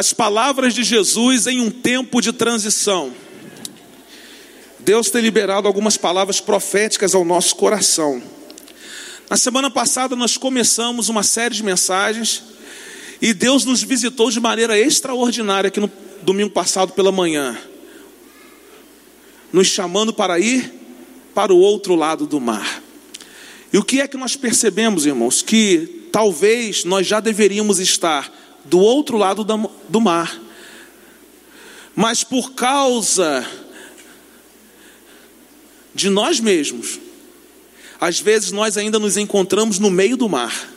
as palavras de Jesus em um tempo de transição. Deus tem liberado algumas palavras proféticas ao nosso coração. Na semana passada nós começamos uma série de mensagens e Deus nos visitou de maneira extraordinária aqui no domingo passado pela manhã, nos chamando para ir para o outro lado do mar. E o que é que nós percebemos, irmãos? Que talvez nós já deveríamos estar do outro lado do mar, mas por causa de nós mesmos, às vezes nós ainda nos encontramos no meio do mar,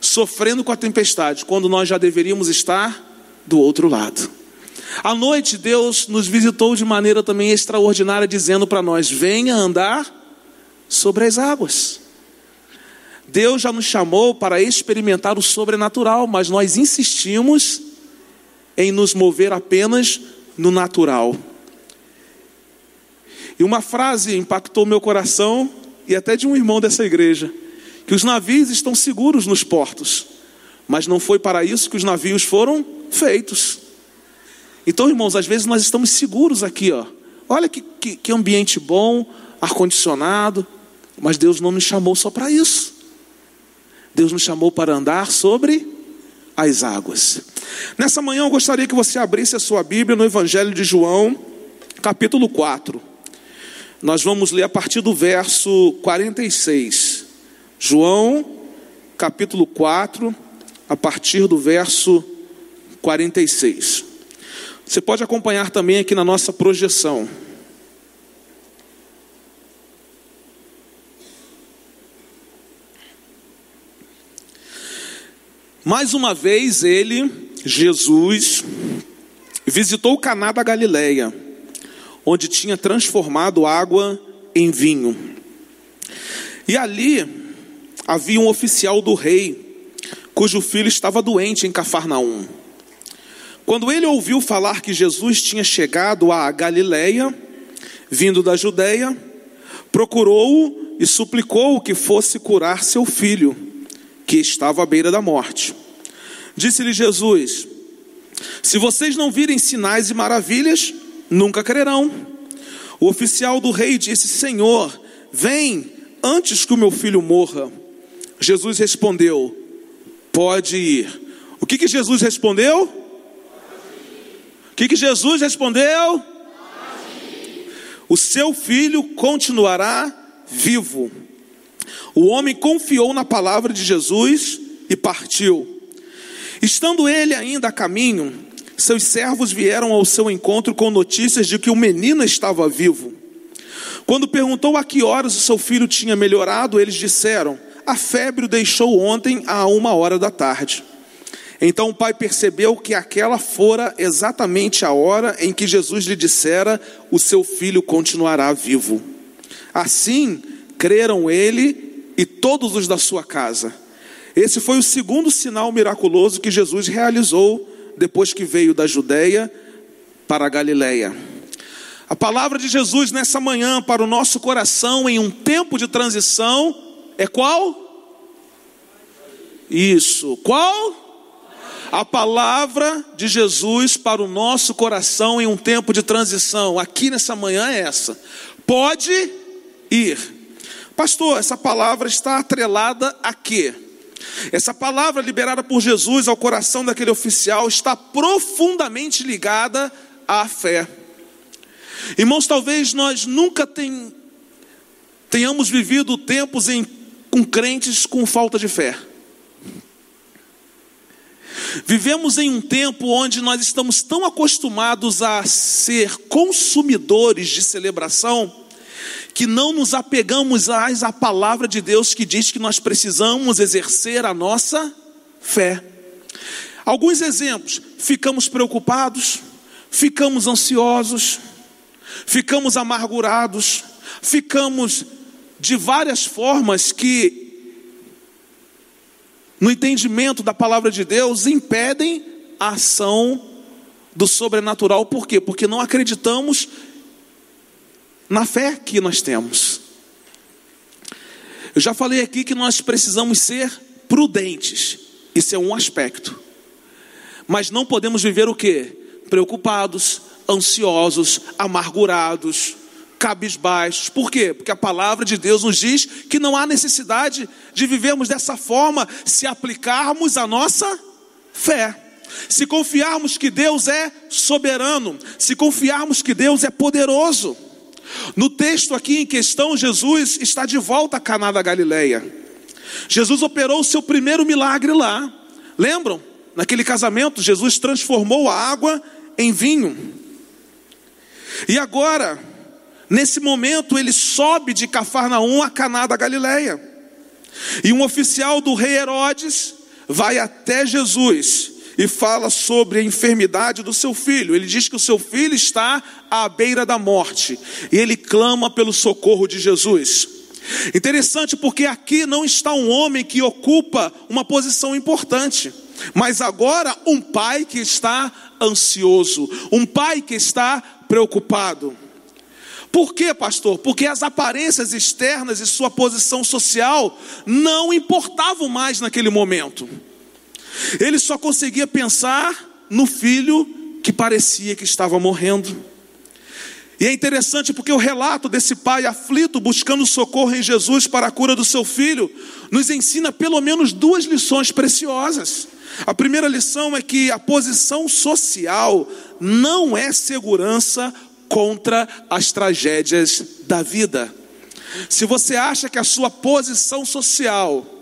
sofrendo com a tempestade, quando nós já deveríamos estar do outro lado. À noite, Deus nos visitou de maneira também extraordinária, dizendo para nós: venha andar sobre as águas. Deus já nos chamou para experimentar o sobrenatural, mas nós insistimos em nos mover apenas no natural. E uma frase impactou meu coração e até de um irmão dessa igreja, que os navios estão seguros nos portos, mas não foi para isso que os navios foram feitos. Então, irmãos, às vezes nós estamos seguros aqui, ó. Olha que, que, que ambiente bom, ar-condicionado, mas Deus não nos chamou só para isso. Deus nos chamou para andar sobre as águas. Nessa manhã eu gostaria que você abrisse a sua Bíblia no Evangelho de João, capítulo 4. Nós vamos ler a partir do verso 46. João, capítulo 4, a partir do verso 46. Você pode acompanhar também aqui na nossa projeção. Mais uma vez ele, Jesus, visitou Caná da Galileia, onde tinha transformado água em vinho. E ali havia um oficial do rei, cujo filho estava doente em Cafarnaum. Quando ele ouviu falar que Jesus tinha chegado à Galileia, vindo da Judéia, procurou-o e suplicou que fosse curar seu filho que estava à beira da morte. Disse-lhe Jesus: Se vocês não virem sinais e maravilhas, nunca crerão. O oficial do rei disse: Senhor, vem antes que o meu filho morra. Jesus respondeu: Pode ir. O que, que Jesus respondeu? O que, que Jesus respondeu? O seu filho continuará vivo. O homem confiou na palavra de Jesus e partiu. Estando ele ainda a caminho, seus servos vieram ao seu encontro com notícias de que o menino estava vivo. Quando perguntou a que horas o seu filho tinha melhorado, eles disseram: A febre o deixou ontem a uma hora da tarde. Então o pai percebeu que aquela fora exatamente a hora em que Jesus lhe dissera: O seu filho continuará vivo. Assim, creram ele e todos os da sua casa. Esse foi o segundo sinal miraculoso que Jesus realizou depois que veio da Judéia para a Galiléia. A palavra de Jesus nessa manhã para o nosso coração em um tempo de transição é qual? Isso. Qual? A palavra de Jesus para o nosso coração em um tempo de transição, aqui nessa manhã é essa. Pode ir. Pastor, essa palavra está atrelada a quê? Essa palavra liberada por Jesus ao coração daquele oficial está profundamente ligada à fé. Irmãos, talvez nós nunca tenhamos vivido tempos em, com crentes com falta de fé. Vivemos em um tempo onde nós estamos tão acostumados a ser consumidores de celebração que não nos apegamos mais à palavra de Deus que diz que nós precisamos exercer a nossa fé. Alguns exemplos: ficamos preocupados, ficamos ansiosos, ficamos amargurados, ficamos de várias formas que, no entendimento da palavra de Deus, impedem a ação do sobrenatural. Por quê? Porque não acreditamos na fé que nós temos. Eu já falei aqui que nós precisamos ser prudentes, isso é um aspecto. Mas não podemos viver o quê? Preocupados, ansiosos, amargurados, cabisbaixos. Por quê? Porque a palavra de Deus nos diz que não há necessidade de vivermos dessa forma se aplicarmos a nossa fé. Se confiarmos que Deus é soberano, se confiarmos que Deus é poderoso. No texto aqui em questão, Jesus está de volta a Caná da Galileia. Jesus operou o seu primeiro milagre lá. Lembram? Naquele casamento, Jesus transformou a água em vinho. E agora, nesse momento, ele sobe de Cafarnaum a Caná da Galileia. E um oficial do rei Herodes vai até Jesus e fala sobre a enfermidade do seu filho. Ele diz que o seu filho está à beira da morte e ele clama pelo socorro de Jesus. Interessante porque aqui não está um homem que ocupa uma posição importante, mas agora um pai que está ansioso, um pai que está preocupado. Por quê, pastor? Porque as aparências externas e sua posição social não importavam mais naquele momento. Ele só conseguia pensar no filho que parecia que estava morrendo. E é interessante porque o relato desse pai aflito buscando socorro em Jesus para a cura do seu filho nos ensina pelo menos duas lições preciosas. A primeira lição é que a posição social não é segurança contra as tragédias da vida. Se você acha que a sua posição social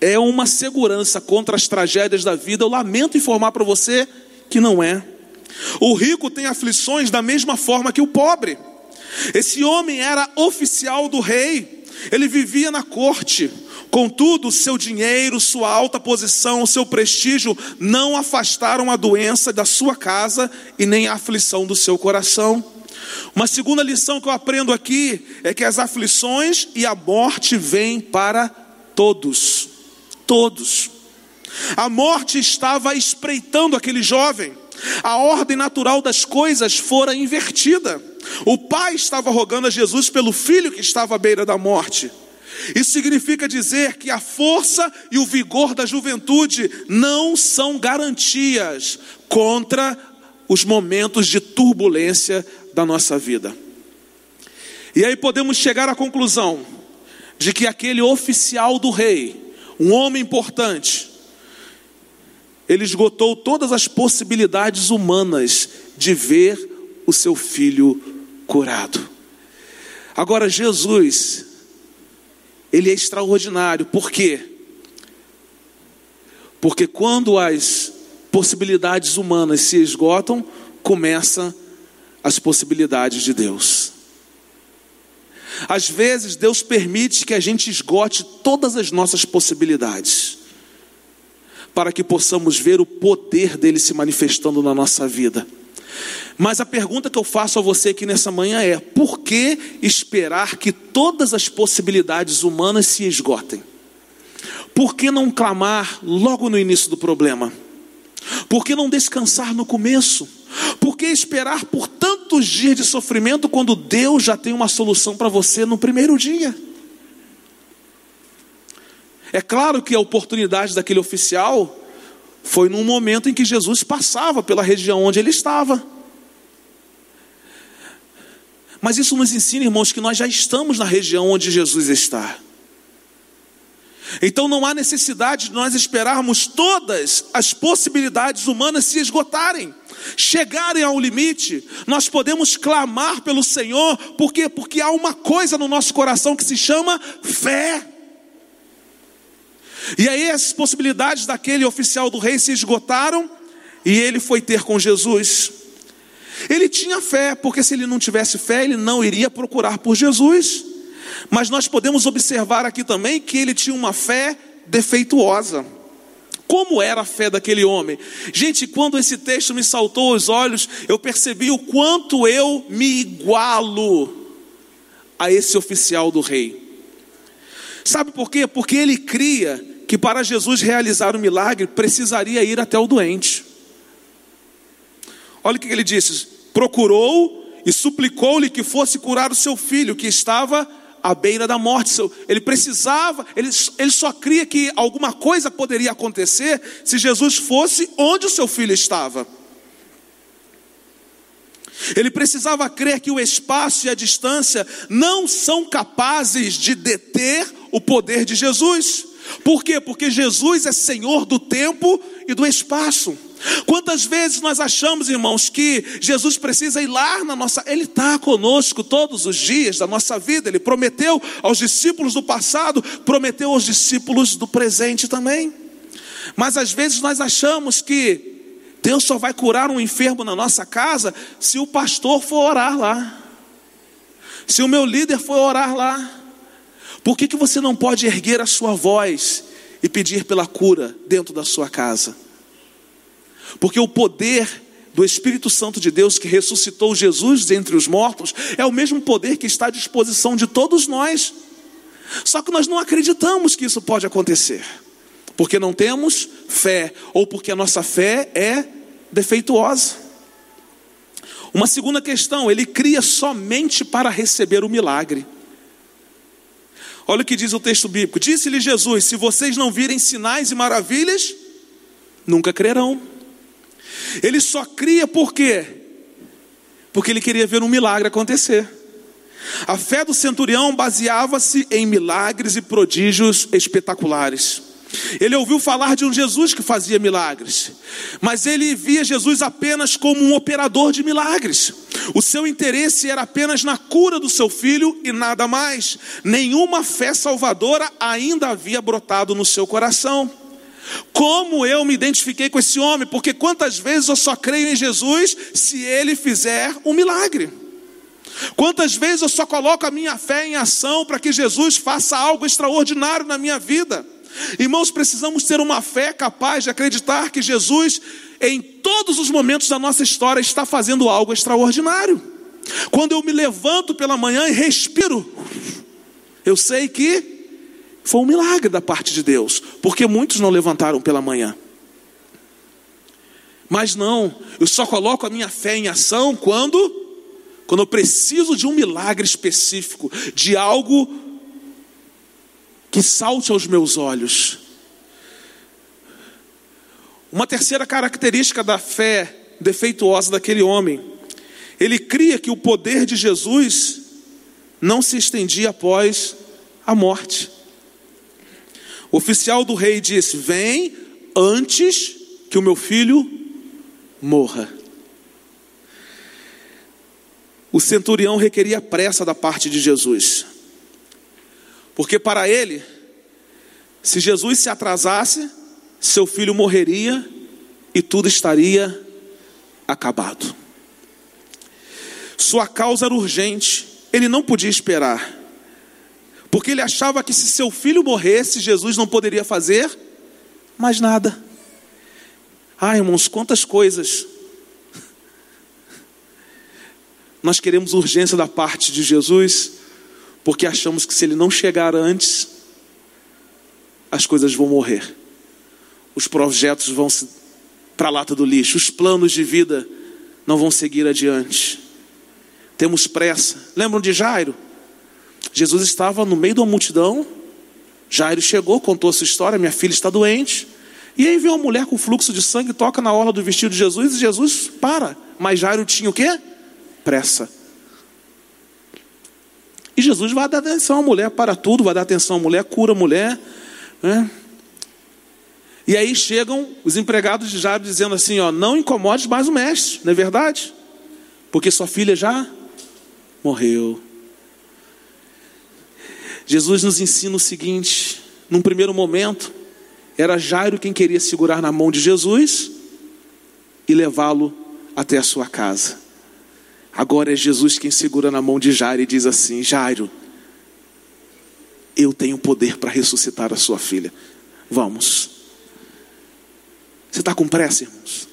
é uma segurança contra as tragédias da vida, eu lamento informar para você que não é. O rico tem aflições da mesma forma que o pobre. Esse homem era oficial do rei, ele vivia na corte. Contudo, seu dinheiro, sua alta posição, seu prestígio não afastaram a doença da sua casa e nem a aflição do seu coração. Uma segunda lição que eu aprendo aqui é que as aflições e a morte vêm para todos todos. A morte estava espreitando aquele jovem. A ordem natural das coisas fora invertida. O pai estava rogando a Jesus pelo filho que estava à beira da morte. Isso significa dizer que a força e o vigor da juventude não são garantias contra os momentos de turbulência da nossa vida. E aí podemos chegar à conclusão de que aquele oficial do rei, um homem importante, ele esgotou todas as possibilidades humanas de ver o seu filho curado. Agora, Jesus, ele é extraordinário, por quê? Porque quando as possibilidades humanas se esgotam, começam as possibilidades de Deus. Às vezes, Deus permite que a gente esgote todas as nossas possibilidades, para que possamos ver o poder dele se manifestando na nossa vida. Mas a pergunta que eu faço a você aqui nessa manhã é: por que esperar que todas as possibilidades humanas se esgotem? Por que não clamar logo no início do problema? Por que não descansar no começo? Por que esperar por tantos dias de sofrimento quando Deus já tem uma solução para você no primeiro dia? É claro que a oportunidade daquele oficial foi num momento em que Jesus passava pela região onde ele estava. Mas isso nos ensina, irmãos, que nós já estamos na região onde Jesus está. Então não há necessidade de nós esperarmos todas as possibilidades humanas se esgotarem, chegarem ao limite. Nós podemos clamar pelo Senhor, por quê? Porque há uma coisa no nosso coração que se chama fé. E aí as possibilidades daquele oficial do rei se esgotaram e ele foi ter com Jesus. Ele tinha fé, porque se ele não tivesse fé, ele não iria procurar por Jesus. Mas nós podemos observar aqui também que ele tinha uma fé defeituosa. Como era a fé daquele homem? Gente, quando esse texto me saltou aos olhos, eu percebi o quanto eu me igualo a esse oficial do rei. Sabe por quê? Porque ele cria que para Jesus realizar o milagre precisaria ir até o doente. Olha o que ele disse: procurou e suplicou-lhe que fosse curar o seu filho, que estava à beira da morte. Ele precisava, ele, ele só cria que alguma coisa poderia acontecer se Jesus fosse onde o seu filho estava. Ele precisava crer que o espaço e a distância não são capazes de deter o poder de Jesus. Por quê? Porque Jesus é Senhor do tempo e do espaço. Quantas vezes nós achamos, irmãos, que Jesus precisa ir lá na nossa. Ele está conosco todos os dias da nossa vida. Ele prometeu aos discípulos do passado, prometeu aos discípulos do presente também. Mas às vezes nós achamos que Deus só vai curar um enfermo na nossa casa se o pastor for orar lá, se o meu líder for orar lá. Por que, que você não pode erguer a sua voz e pedir pela cura dentro da sua casa? Porque o poder do Espírito Santo de Deus que ressuscitou Jesus dentre os mortos é o mesmo poder que está à disposição de todos nós. Só que nós não acreditamos que isso pode acontecer, porque não temos fé, ou porque a nossa fé é defeituosa. Uma segunda questão, ele cria somente para receber o milagre. Olha o que diz o texto bíblico: Disse-lhe Jesus: Se vocês não virem sinais e maravilhas, nunca crerão. Ele só cria por quê? Porque ele queria ver um milagre acontecer. A fé do centurião baseava-se em milagres e prodígios espetaculares. Ele ouviu falar de um Jesus que fazia milagres, mas ele via Jesus apenas como um operador de milagres. O seu interesse era apenas na cura do seu filho e nada mais. Nenhuma fé salvadora ainda havia brotado no seu coração. Como eu me identifiquei com esse homem? Porque quantas vezes eu só creio em Jesus se ele fizer um milagre? Quantas vezes eu só coloco a minha fé em ação para que Jesus faça algo extraordinário na minha vida? Irmãos, precisamos ter uma fé capaz de acreditar que Jesus, em todos os momentos da nossa história, está fazendo algo extraordinário. Quando eu me levanto pela manhã e respiro, eu sei que foi um milagre da parte de Deus, porque muitos não levantaram pela manhã. Mas não, eu só coloco a minha fé em ação quando quando eu preciso de um milagre específico, de algo que salte aos meus olhos. Uma terceira característica da fé defeituosa daquele homem, ele cria que o poder de Jesus não se estendia após a morte. O oficial do rei disse: Vem antes que o meu filho morra. O centurião requeria pressa da parte de Jesus. Porque para ele, se Jesus se atrasasse, seu filho morreria e tudo estaria acabado. Sua causa era urgente, ele não podia esperar, porque ele achava que se seu filho morresse, Jesus não poderia fazer mais nada. Ah, irmãos, quantas coisas nós queremos urgência da parte de Jesus, porque achamos que se ele não chegar antes, as coisas vão morrer, os projetos vão para a lata do lixo, os planos de vida não vão seguir adiante. Temos pressa. Lembram de Jairo? Jesus estava no meio de uma multidão. Jairo chegou, contou a sua história: minha filha está doente. E aí vem uma mulher com fluxo de sangue, toca na orla do vestido de Jesus e Jesus para. Mas Jairo tinha o quê? Pressa. E Jesus vai dar atenção à mulher para tudo, vai dar atenção à mulher, cura a mulher. Né? E aí chegam os empregados de Jairo dizendo assim: ó, não incomodes mais o mestre, não é verdade? Porque sua filha já morreu. Jesus nos ensina o seguinte: num primeiro momento, era Jairo quem queria segurar na mão de Jesus e levá-lo até a sua casa. Agora é Jesus quem segura na mão de Jairo e diz assim: Jairo, eu tenho poder para ressuscitar a sua filha. Vamos. Você está com pressa, irmãos?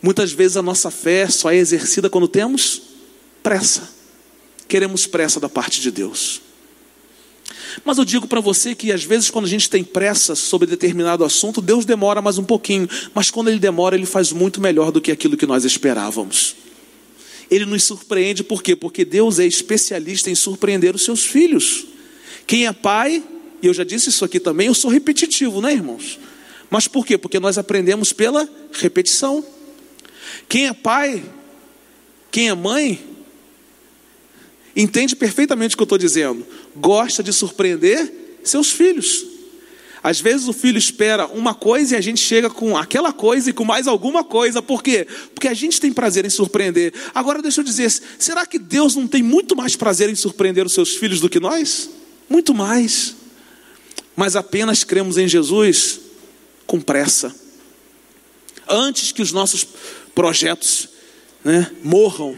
Muitas vezes a nossa fé só é exercida quando temos pressa. Queremos pressa da parte de Deus. Mas eu digo para você que às vezes, quando a gente tem pressa sobre determinado assunto, Deus demora mais um pouquinho. Mas quando Ele demora, Ele faz muito melhor do que aquilo que nós esperávamos. Ele nos surpreende por quê? Porque Deus é especialista em surpreender os seus filhos. Quem é pai, e eu já disse isso aqui também, eu sou repetitivo, né, irmãos? Mas por quê? Porque nós aprendemos pela repetição. Quem é pai, quem é mãe, entende perfeitamente o que eu estou dizendo. Gosta de surpreender seus filhos. Às vezes o filho espera uma coisa e a gente chega com aquela coisa e com mais alguma coisa. Por quê? Porque a gente tem prazer em surpreender. Agora deixa eu dizer, será que Deus não tem muito mais prazer em surpreender os seus filhos do que nós? Muito mais. Mas apenas cremos em Jesus com pressa. Antes que os nossos projetos né, morram,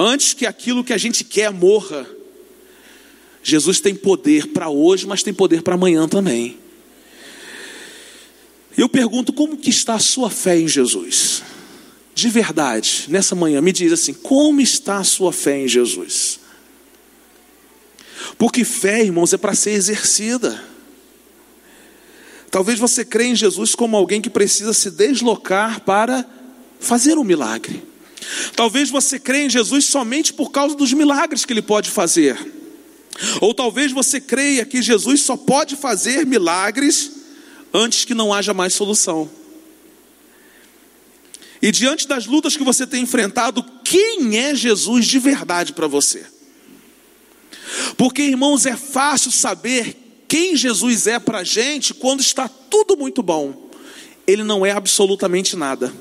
antes que aquilo que a gente quer morra, Jesus tem poder para hoje, mas tem poder para amanhã também. Eu pergunto como que está a sua fé em Jesus? De verdade, nessa manhã, me diz assim: como está a sua fé em Jesus? Porque fé, irmãos, é para ser exercida. Talvez você crê em Jesus como alguém que precisa se deslocar para fazer um milagre. Talvez você crê em Jesus somente por causa dos milagres que ele pode fazer. Ou talvez você creia que Jesus só pode fazer milagres antes que não haja mais solução. E diante das lutas que você tem enfrentado, quem é Jesus de verdade para você? Porque, irmãos, é fácil saber quem Jesus é para a gente quando está tudo muito bom. Ele não é absolutamente nada.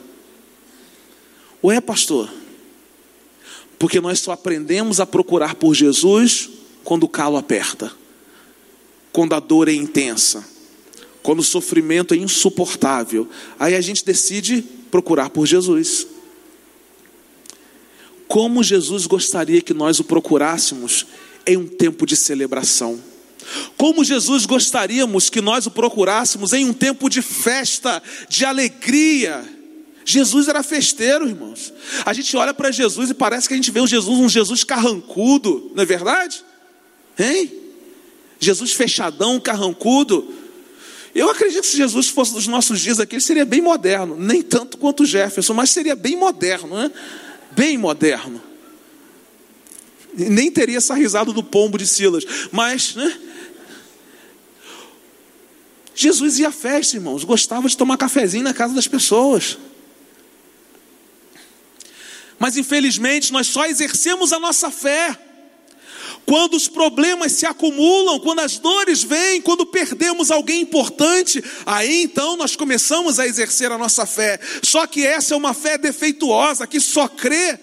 Ué, pastor? Porque nós só aprendemos a procurar por Jesus quando o calo aperta, quando a dor é intensa, quando o sofrimento é insuportável. Aí a gente decide procurar por Jesus. Como Jesus gostaria que nós o procurássemos em um tempo de celebração. Como Jesus gostaríamos que nós o procurássemos em um tempo de festa, de alegria. Jesus era festeiro, irmãos. A gente olha para Jesus e parece que a gente vê um Jesus, um Jesus carrancudo, não é verdade? Hein? Jesus fechadão, carrancudo. Eu acredito que se Jesus fosse dos nossos dias aqui, ele seria bem moderno. Nem tanto quanto Jefferson, mas seria bem moderno, né? Bem moderno. Nem teria essa risada do pombo de Silas. Mas, né? Jesus ia à festa, irmãos. Gostava de tomar cafezinho na casa das pessoas. Mas infelizmente nós só exercemos a nossa fé quando os problemas se acumulam, quando as dores vêm, quando perdemos alguém importante, aí então nós começamos a exercer a nossa fé. Só que essa é uma fé defeituosa, que só crê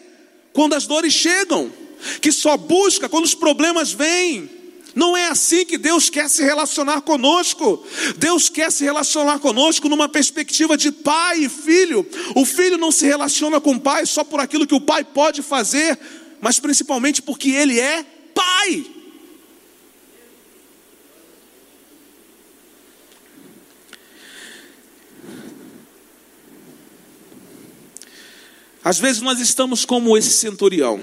quando as dores chegam, que só busca quando os problemas vêm. Não é assim que Deus quer se relacionar conosco. Deus quer se relacionar conosco numa perspectiva de pai e filho. O filho não se relaciona com o pai só por aquilo que o pai pode fazer, mas principalmente porque ele é Pai. Às vezes nós estamos como esse centurião,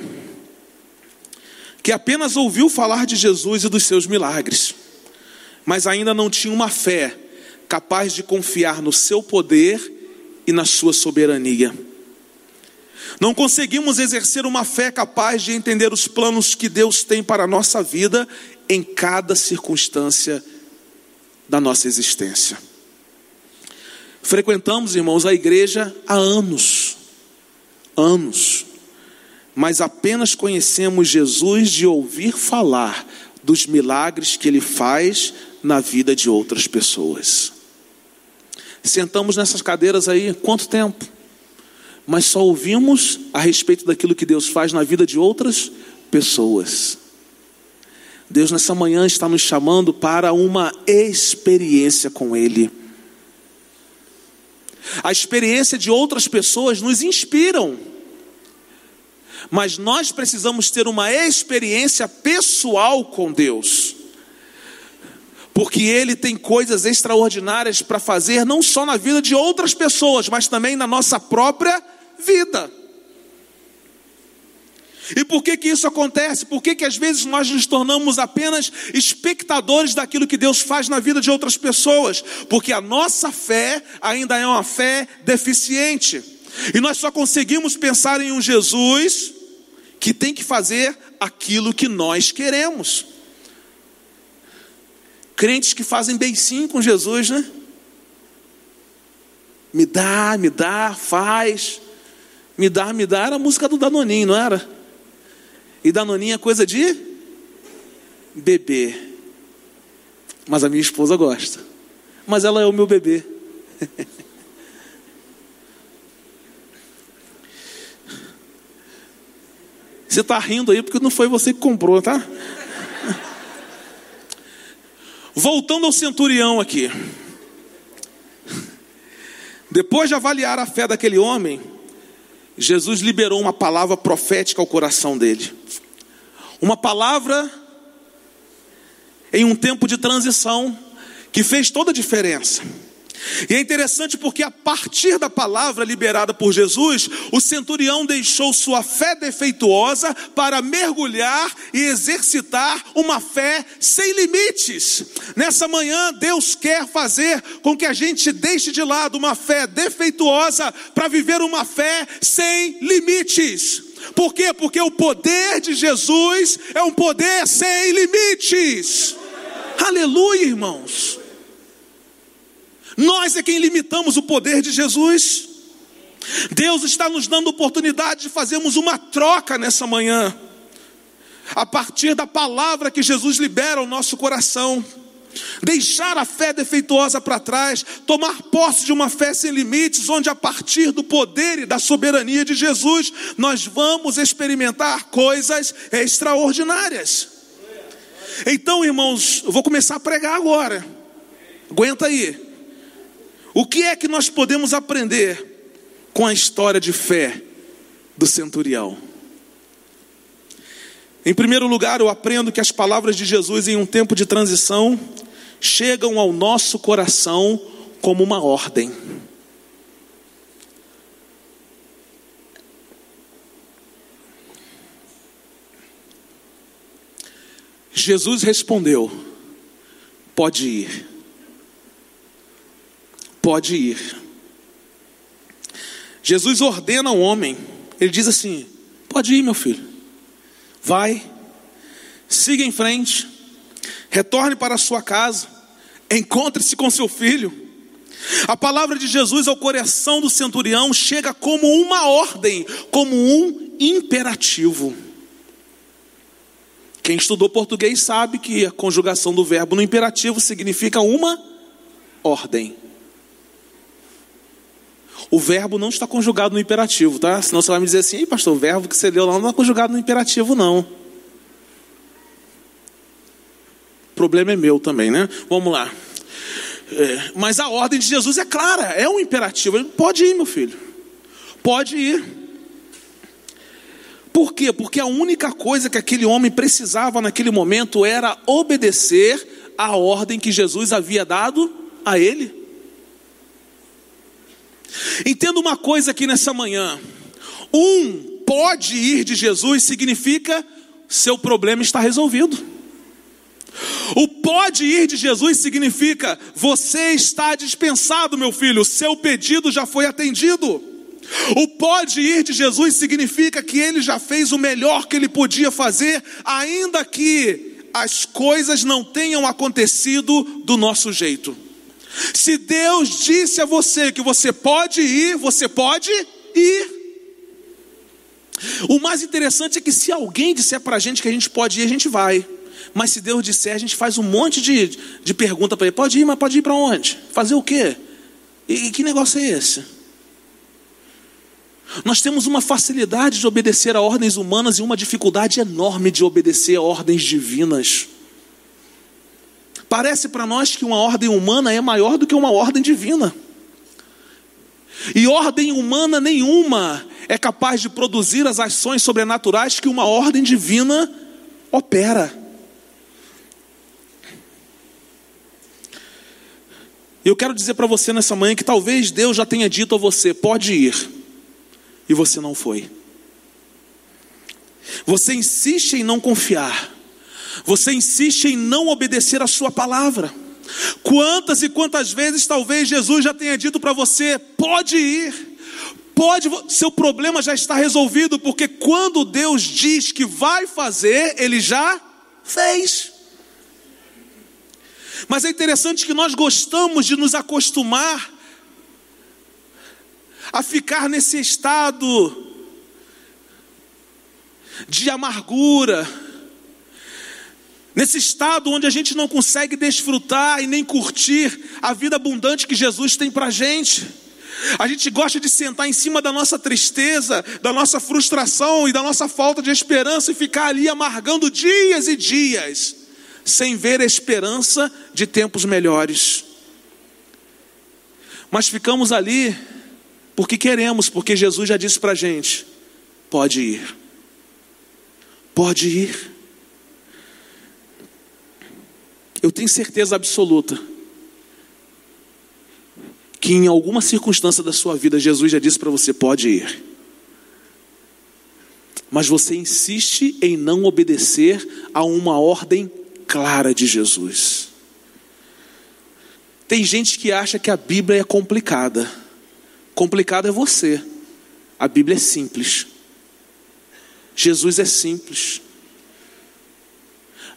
que apenas ouviu falar de Jesus e dos seus milagres, mas ainda não tinha uma fé capaz de confiar no seu poder e na sua soberania. Não conseguimos exercer uma fé capaz de entender os planos que Deus tem para a nossa vida em cada circunstância da nossa existência. Frequentamos, irmãos, a igreja há anos, anos, mas apenas conhecemos Jesus de ouvir falar dos milagres que ele faz na vida de outras pessoas. Sentamos nessas cadeiras aí quanto tempo? mas só ouvimos a respeito daquilo que Deus faz na vida de outras pessoas. Deus nessa manhã está nos chamando para uma experiência com Ele. A experiência de outras pessoas nos inspiram, mas nós precisamos ter uma experiência pessoal com Deus, porque Ele tem coisas extraordinárias para fazer, não só na vida de outras pessoas, mas também na nossa própria vida. E por que que isso acontece? Por que que às vezes nós nos tornamos apenas espectadores daquilo que Deus faz na vida de outras pessoas? Porque a nossa fé ainda é uma fé deficiente. E nós só conseguimos pensar em um Jesus que tem que fazer aquilo que nós queremos. Crentes que fazem beicinho com Jesus, né? Me dá, me dá, faz. Me dá, me dá. Era a música do Danoninho, não era? E Danoninho é coisa de bebê. Mas a minha esposa gosta. Mas ela é o meu bebê. Você está rindo aí porque não foi você que comprou, tá? Voltando ao centurião aqui. Depois de avaliar a fé daquele homem, Jesus liberou uma palavra profética ao coração dele. Uma palavra em um tempo de transição que fez toda a diferença. E é interessante porque a partir da palavra liberada por Jesus, o centurião deixou sua fé defeituosa para mergulhar e exercitar uma fé sem limites. Nessa manhã, Deus quer fazer com que a gente deixe de lado uma fé defeituosa para viver uma fé sem limites. Por quê? Porque o poder de Jesus é um poder sem limites. Aleluia, irmãos. Nós é quem limitamos o poder de Jesus. Deus está nos dando oportunidade de fazermos uma troca nessa manhã, a partir da palavra que Jesus libera ao nosso coração. Deixar a fé defeituosa para trás, tomar posse de uma fé sem limites, onde a partir do poder e da soberania de Jesus, nós vamos experimentar coisas extraordinárias. Então, irmãos, eu vou começar a pregar agora. Aguenta aí. O que é que nós podemos aprender com a história de fé do centurião? Em primeiro lugar, eu aprendo que as palavras de Jesus em um tempo de transição chegam ao nosso coração como uma ordem. Jesus respondeu: Pode ir pode ir. Jesus ordena ao homem, ele diz assim: pode ir, meu filho, vai, siga em frente, retorne para a sua casa, encontre-se com seu filho. A palavra de Jesus ao coração do centurião chega como uma ordem, como um imperativo. Quem estudou português sabe que a conjugação do verbo no imperativo significa uma ordem. O verbo não está conjugado no imperativo, tá? Senão você vai me dizer assim, Ei, pastor, o verbo que você leu lá não é conjugado no imperativo, não. O problema é meu também, né? Vamos lá. É, mas a ordem de Jesus é clara, é um imperativo. Ele pode ir, meu filho. Pode ir. Por quê? Porque a única coisa que aquele homem precisava naquele momento era obedecer à ordem que Jesus havia dado a ele. Entenda uma coisa aqui nessa manhã: um pode ir de Jesus significa seu problema está resolvido. O pode ir de Jesus significa você está dispensado, meu filho, seu pedido já foi atendido. O pode ir de Jesus significa que ele já fez o melhor que ele podia fazer, ainda que as coisas não tenham acontecido do nosso jeito. Se Deus disse a você que você pode ir, você pode ir. O mais interessante é que se alguém disser para a gente que a gente pode ir, a gente vai. Mas se Deus disser, a gente faz um monte de, de pergunta para ele: pode ir, mas pode ir para onde? Fazer o quê? E, e que negócio é esse? Nós temos uma facilidade de obedecer a ordens humanas e uma dificuldade enorme de obedecer a ordens divinas. Parece para nós que uma ordem humana é maior do que uma ordem divina. E ordem humana nenhuma é capaz de produzir as ações sobrenaturais que uma ordem divina opera. Eu quero dizer para você nessa manhã que talvez Deus já tenha dito a você: pode ir, e você não foi. Você insiste em não confiar, você insiste em não obedecer a sua palavra. Quantas e quantas vezes talvez Jesus já tenha dito para você: pode ir, Pode, seu problema já está resolvido, porque quando Deus diz que vai fazer, Ele já fez. Mas é interessante que nós gostamos de nos acostumar a ficar nesse estado de amargura, nesse estado onde a gente não consegue desfrutar e nem curtir a vida abundante que Jesus tem para a gente. A gente gosta de sentar em cima da nossa tristeza, da nossa frustração e da nossa falta de esperança e ficar ali amargando dias e dias, sem ver a esperança de tempos melhores. Mas ficamos ali porque queremos, porque Jesus já disse para a gente: pode ir, pode ir. Eu tenho certeza absoluta que em alguma circunstância da sua vida Jesus já disse para você: pode ir. Mas você insiste em não obedecer a uma ordem clara de Jesus. Tem gente que acha que a Bíblia é complicada. Complicado é você. A Bíblia é simples. Jesus é simples.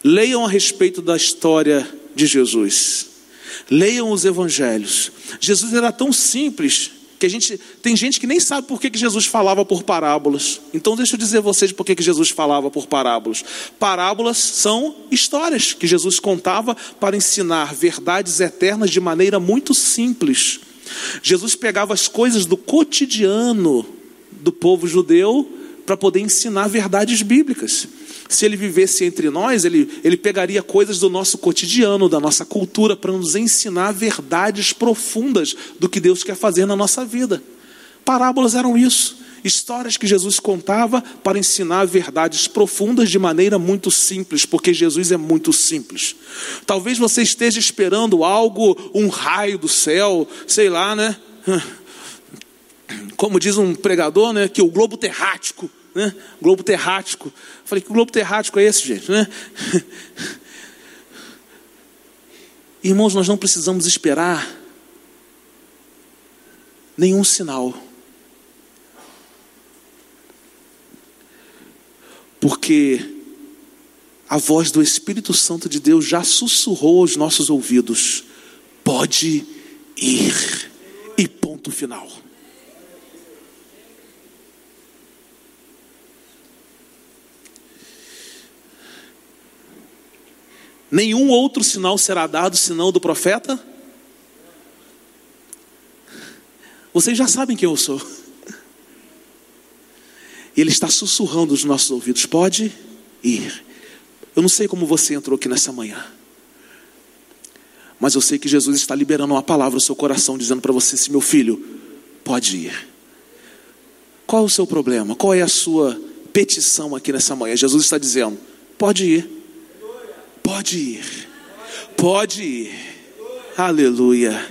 Leiam a respeito da história de Jesus. Leiam os evangelhos. Jesus era tão simples que a gente tem gente que nem sabe por que, que Jesus falava por parábolas. Então deixa eu dizer a vocês por que, que Jesus falava por parábolas. Parábolas são histórias que Jesus contava para ensinar verdades eternas de maneira muito simples. Jesus pegava as coisas do cotidiano do povo judeu para poder ensinar verdades bíblicas. Se ele vivesse entre nós, ele, ele pegaria coisas do nosso cotidiano, da nossa cultura, para nos ensinar verdades profundas do que Deus quer fazer na nossa vida. Parábolas eram isso, histórias que Jesus contava para ensinar verdades profundas de maneira muito simples, porque Jesus é muito simples. Talvez você esteja esperando algo, um raio do céu, sei lá, né? Como diz um pregador, né? Que o globo terrático né? Globo terrático. Falei, que globo terrático é esse, gente? Né? Irmãos, nós não precisamos esperar nenhum sinal. Porque a voz do Espírito Santo de Deus já sussurrou aos nossos ouvidos: pode ir, e ponto final. Nenhum outro sinal será dado senão do profeta? Vocês já sabem quem eu sou. Ele está sussurrando nos nossos ouvidos: pode ir. Eu não sei como você entrou aqui nessa manhã, mas eu sei que Jesus está liberando uma palavra no seu coração, dizendo para você: se meu filho, pode ir. Qual é o seu problema? Qual é a sua petição aqui nessa manhã? Jesus está dizendo: pode ir. Pode ir. Pode ir. Aleluia.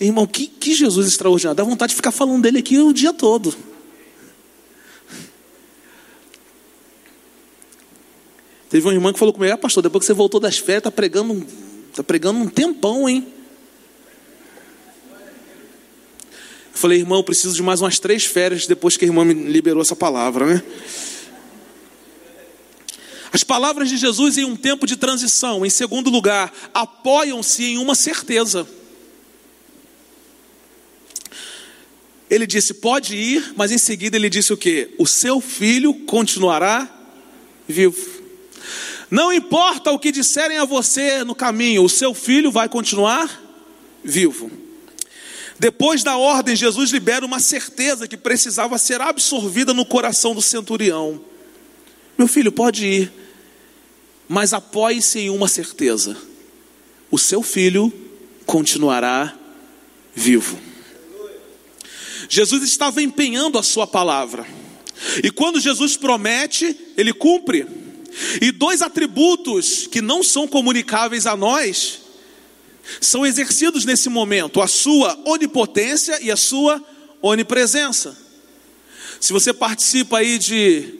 Irmão, que, que Jesus extraordinário. Dá vontade de ficar falando dele aqui o dia todo. Teve uma irmã que falou comigo, ah, pastor, depois que você voltou das férias, está pregando, tá pregando um tempão, hein? Eu falei, irmão, preciso de mais umas três férias depois que a irmã me liberou essa palavra, né? As palavras de Jesus em um tempo de transição, em segundo lugar, apoiam-se em uma certeza. Ele disse: Pode ir, mas em seguida ele disse o que? O seu filho continuará vivo. Não importa o que disserem a você no caminho, o seu filho vai continuar vivo. Depois da ordem, Jesus libera uma certeza que precisava ser absorvida no coração do centurião. Meu filho, pode ir, mas apoie-se em uma certeza: o seu filho continuará vivo. Jesus estava empenhando a sua palavra, e quando Jesus promete, ele cumpre. E dois atributos que não são comunicáveis a nós são exercidos nesse momento: a sua onipotência e a sua onipresença. Se você participa aí de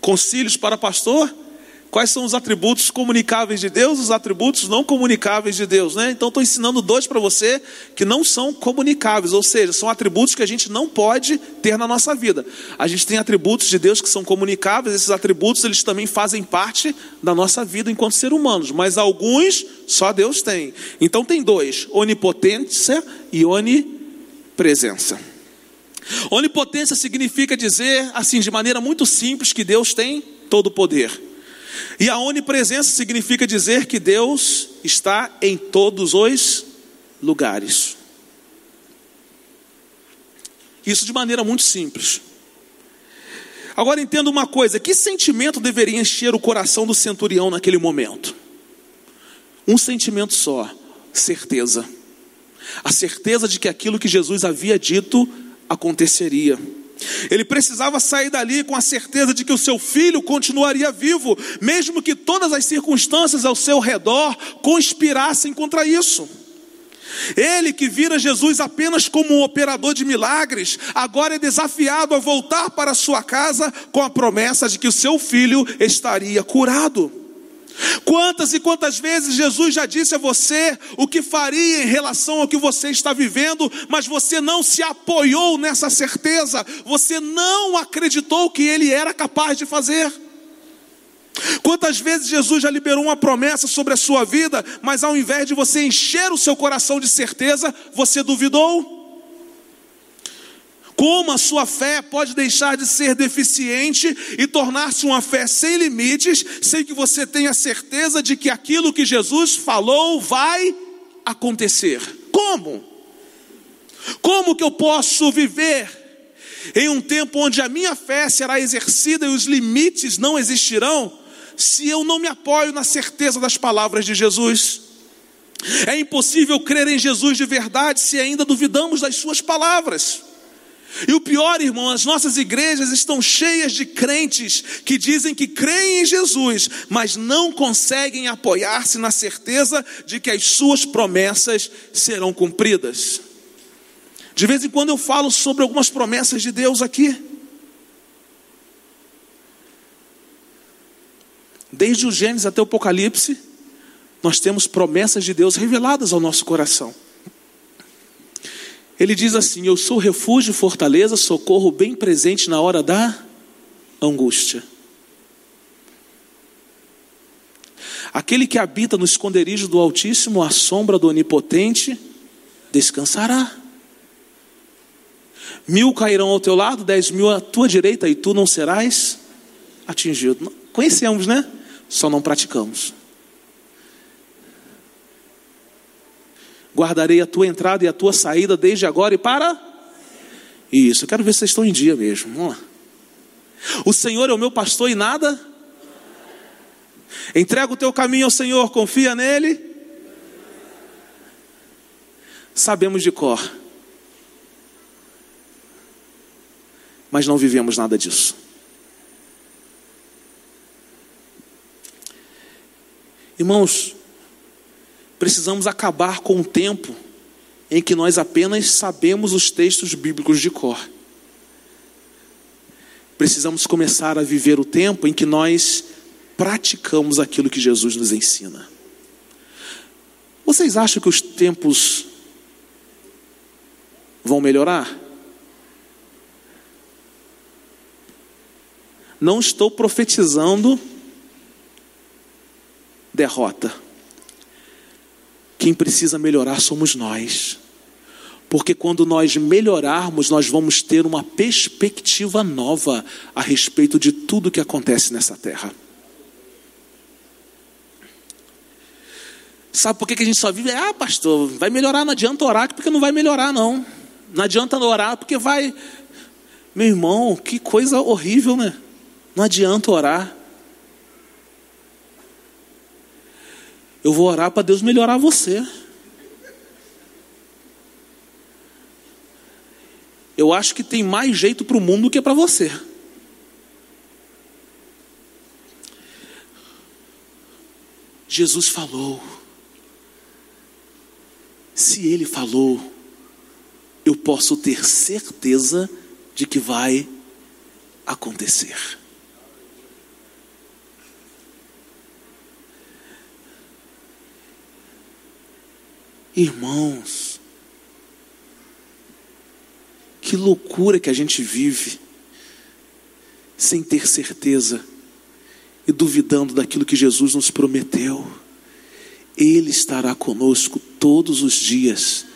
concílios para pastor, Quais são os atributos comunicáveis de Deus, os atributos não comunicáveis de Deus, né? Então estou ensinando dois para você que não são comunicáveis, ou seja, são atributos que a gente não pode ter na nossa vida. A gente tem atributos de Deus que são comunicáveis, esses atributos eles também fazem parte da nossa vida enquanto ser humanos, mas alguns só Deus tem. Então tem dois: onipotência e onipresença. Onipotência significa dizer, assim, de maneira muito simples, que Deus tem todo o poder. E a onipresença significa dizer que Deus está em todos os lugares. Isso de maneira muito simples. Agora entenda uma coisa: que sentimento deveria encher o coração do centurião naquele momento? Um sentimento só: certeza. A certeza de que aquilo que Jesus havia dito aconteceria. Ele precisava sair dali com a certeza de que o seu filho continuaria vivo, mesmo que todas as circunstâncias ao seu redor conspirassem contra isso. Ele que vira Jesus apenas como um operador de milagres, agora é desafiado a voltar para sua casa com a promessa de que o seu filho estaria curado. Quantas e quantas vezes Jesus já disse a você o que faria em relação ao que você está vivendo, mas você não se apoiou nessa certeza, você não acreditou que Ele era capaz de fazer. Quantas vezes Jesus já liberou uma promessa sobre a sua vida, mas ao invés de você encher o seu coração de certeza, você duvidou? Como a sua fé pode deixar de ser deficiente e tornar-se uma fé sem limites, sem que você tenha certeza de que aquilo que Jesus falou vai acontecer? Como? Como que eu posso viver em um tempo onde a minha fé será exercida e os limites não existirão, se eu não me apoio na certeza das palavras de Jesus? É impossível crer em Jesus de verdade se ainda duvidamos das suas palavras. E o pior, irmão, as nossas igrejas estão cheias de crentes que dizem que creem em Jesus, mas não conseguem apoiar-se na certeza de que as suas promessas serão cumpridas. De vez em quando eu falo sobre algumas promessas de Deus aqui. Desde o Gênesis até o Apocalipse, nós temos promessas de Deus reveladas ao nosso coração. Ele diz assim: Eu sou refúgio, fortaleza, socorro bem presente na hora da angústia. Aquele que habita no esconderijo do Altíssimo, à sombra do Onipotente, descansará. Mil cairão ao teu lado, dez mil à tua direita, e tu não serás atingido. Conhecemos, né? Só não praticamos. Guardarei a tua entrada e a tua saída desde agora e para. Isso, eu quero ver se vocês estão em dia mesmo. Vamos lá. O Senhor é o meu pastor e nada. Entrega o teu caminho ao Senhor, confia nele. Sabemos de cor. Mas não vivemos nada disso. Irmãos, precisamos acabar com o tempo em que nós apenas sabemos os textos bíblicos de cor. Precisamos começar a viver o tempo em que nós praticamos aquilo que Jesus nos ensina. Vocês acham que os tempos vão melhorar? Não estou profetizando derrota. Quem precisa melhorar somos nós. Porque quando nós melhorarmos, nós vamos ter uma perspectiva nova a respeito de tudo que acontece nessa terra. Sabe por que a gente só vive? Ah, pastor, vai melhorar, não adianta orar, porque não vai melhorar, não. Não adianta orar, porque vai. Meu irmão, que coisa horrível, né? Não adianta orar. Eu vou orar para Deus melhorar você. Eu acho que tem mais jeito para o mundo do que para você. Jesus falou. Se ele falou, eu posso ter certeza de que vai acontecer. Irmãos, que loucura que a gente vive, sem ter certeza e duvidando daquilo que Jesus nos prometeu. Ele estará conosco todos os dias,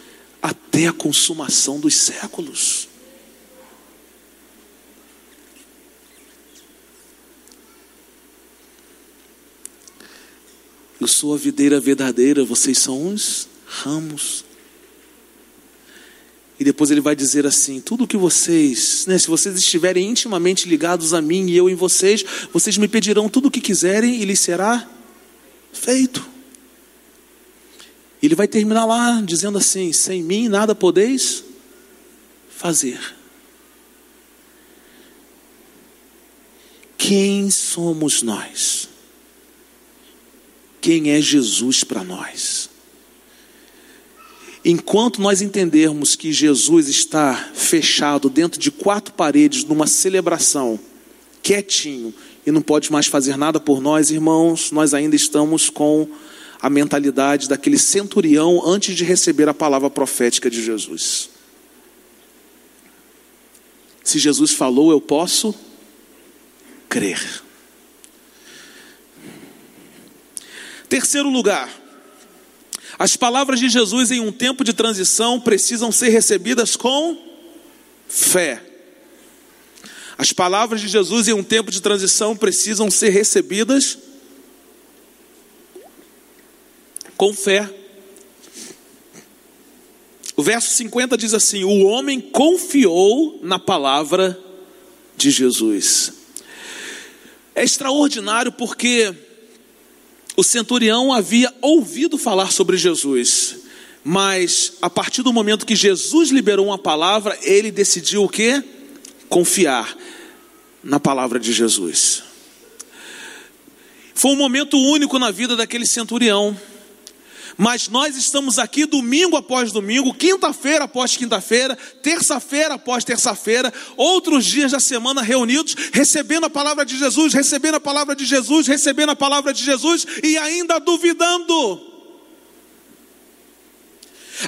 até a consumação dos séculos. Eu sou a videira verdadeira, vocês são uns ramos. E depois ele vai dizer assim: tudo que vocês, né, se vocês estiverem intimamente ligados a mim e eu em vocês, vocês me pedirão tudo o que quiserem e lhes será feito. Ele vai terminar lá dizendo assim: sem mim nada podeis fazer. Quem somos nós? Quem é Jesus para nós? Enquanto nós entendermos que Jesus está fechado dentro de quatro paredes numa celebração, quietinho, e não pode mais fazer nada por nós, irmãos, nós ainda estamos com a mentalidade daquele centurião antes de receber a palavra profética de Jesus. Se Jesus falou, eu posso crer. Terceiro lugar, as palavras de Jesus em um tempo de transição precisam ser recebidas com fé. As palavras de Jesus em um tempo de transição precisam ser recebidas com fé. O verso 50 diz assim: O homem confiou na palavra de Jesus. É extraordinário porque o centurião havia ouvido falar sobre Jesus, mas a partir do momento que Jesus liberou uma palavra, ele decidiu o que? Confiar na palavra de Jesus. Foi um momento único na vida daquele centurião. Mas nós estamos aqui domingo após domingo, quinta-feira após quinta-feira, terça-feira após terça-feira, outros dias da semana reunidos, recebendo a palavra de Jesus, recebendo a palavra de Jesus, recebendo a palavra de Jesus e ainda duvidando.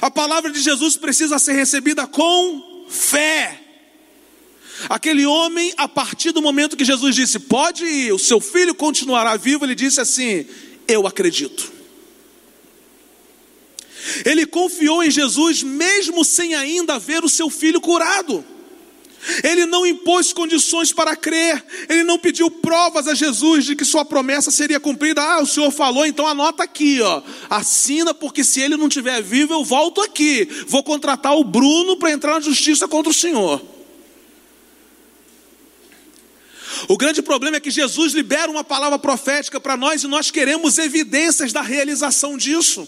A palavra de Jesus precisa ser recebida com fé. Aquele homem, a partir do momento que Jesus disse: Pode ir, o seu filho continuará vivo, ele disse assim: Eu acredito. Ele confiou em Jesus mesmo sem ainda ver o seu filho curado. Ele não impôs condições para crer, ele não pediu provas a Jesus de que sua promessa seria cumprida. Ah, o Senhor falou, então anota aqui, ó. Assina, porque se ele não estiver vivo, eu volto aqui. Vou contratar o Bruno para entrar na justiça contra o Senhor. O grande problema é que Jesus libera uma palavra profética para nós e nós queremos evidências da realização disso.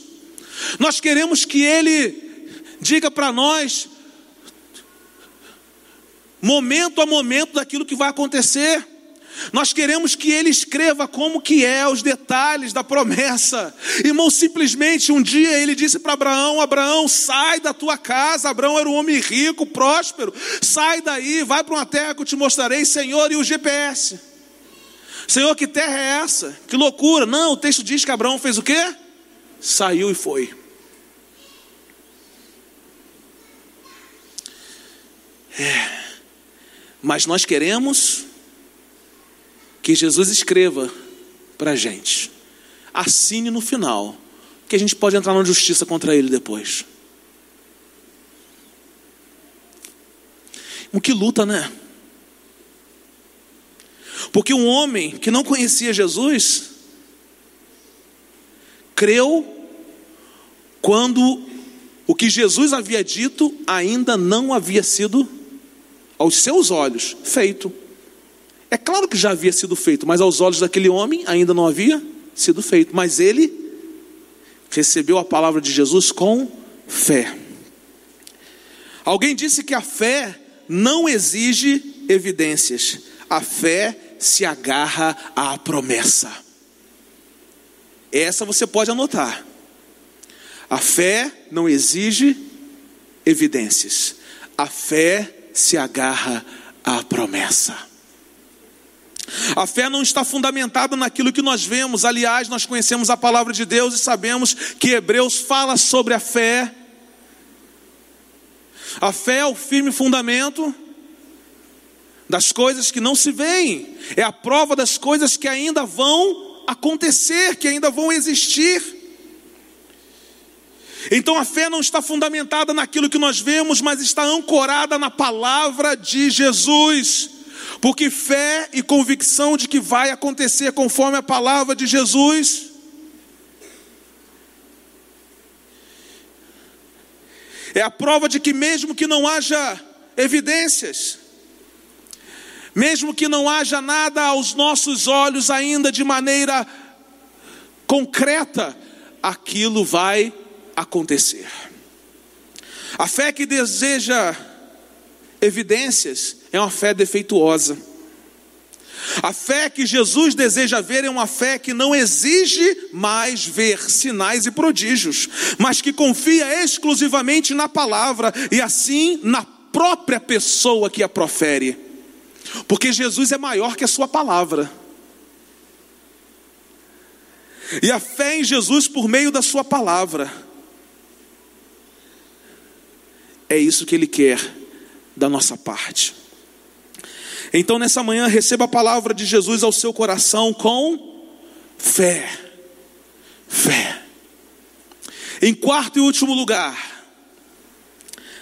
Nós queremos que Ele diga para nós, momento a momento, daquilo que vai acontecer. Nós queremos que ele escreva como que é os detalhes da promessa. Irmão, simplesmente um dia ele disse para Abraão: Abraão, sai da tua casa. Abraão era um homem rico, próspero. Sai daí, vai para uma terra que eu te mostrarei, Senhor, e o GPS. Senhor, que terra é essa? Que loucura. Não, o texto diz que Abraão fez o quê? Saiu e foi. É. Mas nós queremos que Jesus escreva para a gente, assine no final, que a gente pode entrar na justiça contra ele depois. O que luta, né? Porque um homem que não conhecia Jesus, creu quando o que Jesus havia dito ainda não havia sido, aos seus olhos, feito. É claro que já havia sido feito, mas aos olhos daquele homem ainda não havia sido feito. Mas ele recebeu a palavra de Jesus com fé. Alguém disse que a fé não exige evidências, a fé se agarra à promessa. Essa você pode anotar. A fé não exige evidências. A fé se agarra à promessa. A fé não está fundamentada naquilo que nós vemos. Aliás, nós conhecemos a palavra de Deus e sabemos que Hebreus fala sobre a fé. A fé é o firme fundamento das coisas que não se veem, é a prova das coisas que ainda vão acontecer, que ainda vão existir. Então a fé não está fundamentada naquilo que nós vemos, mas está ancorada na palavra de Jesus. Porque fé e convicção de que vai acontecer conforme a palavra de Jesus. É a prova de que, mesmo que não haja evidências, mesmo que não haja nada aos nossos olhos ainda de maneira concreta, aquilo vai acontecer. A fé que deseja evidências é uma fé defeituosa. A fé que Jesus deseja ver é uma fé que não exige mais ver sinais e prodígios, mas que confia exclusivamente na palavra e assim na própria pessoa que a profere. Porque Jesus é maior que a sua palavra. E a fé em Jesus por meio da sua palavra. É isso que ele quer da nossa parte. Então, nessa manhã, receba a palavra de Jesus ao seu coração com fé. Fé. Em quarto e último lugar,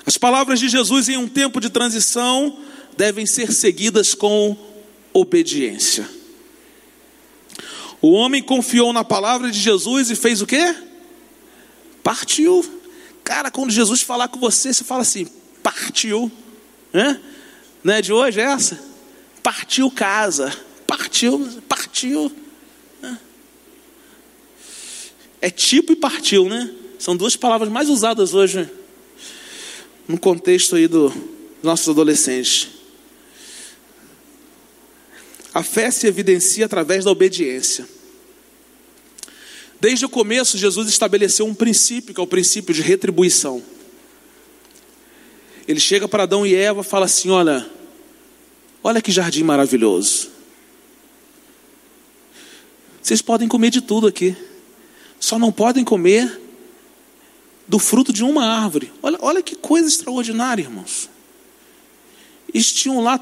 as palavras de Jesus em um tempo de transição devem ser seguidas com obediência. O homem confiou na palavra de Jesus e fez o quê? Partiu. Cara, quando Jesus falar com você, você fala assim: partiu. Né? Não é de hoje essa? Partiu casa. Partiu, partiu. É tipo e partiu, né? São duas palavras mais usadas hoje no contexto aí do, dos nossos adolescentes. A fé se evidencia através da obediência. Desde o começo, Jesus estabeleceu um princípio, que é o princípio de retribuição. Ele chega para Adão e Eva e fala assim: Olha, olha que jardim maravilhoso. Vocês podem comer de tudo aqui, só não podem comer do fruto de uma árvore. Olha, olha que coisa extraordinária, irmãos. Eles tinham lá